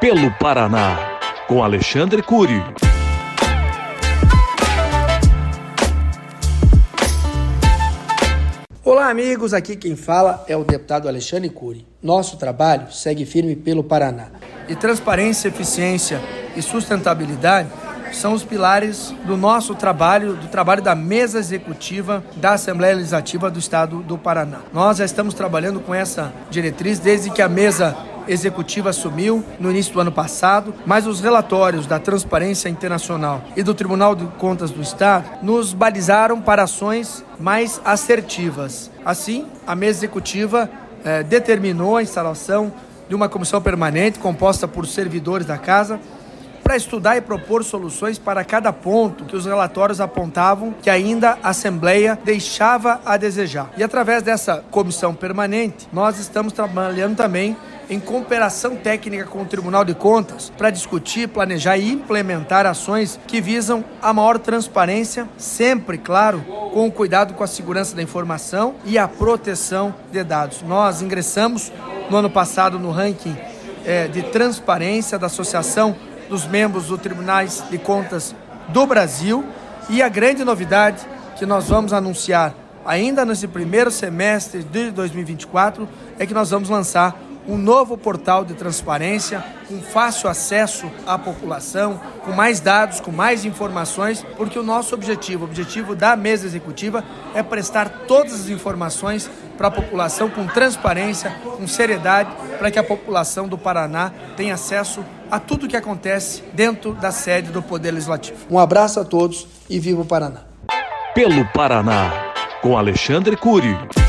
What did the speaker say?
Pelo Paraná, com Alexandre Cury. Olá, amigos. Aqui quem fala é o deputado Alexandre Cury. Nosso trabalho segue firme pelo Paraná. E transparência, eficiência e sustentabilidade são os pilares do nosso trabalho, do trabalho da mesa executiva da Assembleia Legislativa do Estado do Paraná. Nós já estamos trabalhando com essa diretriz desde que a mesa executiva assumiu no início do ano passado, mas os relatórios da Transparência Internacional e do Tribunal de Contas do Estado nos balizaram para ações mais assertivas. Assim, a mesa executiva eh, determinou a instalação de uma comissão permanente composta por servidores da casa para estudar e propor soluções para cada ponto que os relatórios apontavam que ainda a Assembleia deixava a desejar. E através dessa comissão permanente, nós estamos trabalhando também em cooperação técnica com o Tribunal de Contas para discutir, planejar e implementar ações que visam a maior transparência, sempre, claro, com o cuidado com a segurança da informação e a proteção de dados. Nós ingressamos no ano passado no ranking é, de transparência da Associação dos membros do Tribunais de Contas do Brasil e a grande novidade que nós vamos anunciar ainda nesse primeiro semestre de 2024 é que nós vamos lançar um novo portal de transparência com fácil acesso à população, com mais dados, com mais informações, porque o nosso objetivo, o objetivo da mesa executiva é prestar todas as informações para a população com transparência, com seriedade, para que a população do Paraná tenha acesso a tudo o que acontece dentro da sede do Poder Legislativo. Um abraço a todos e viva o Paraná. Pelo Paraná, com Alexandre Cury.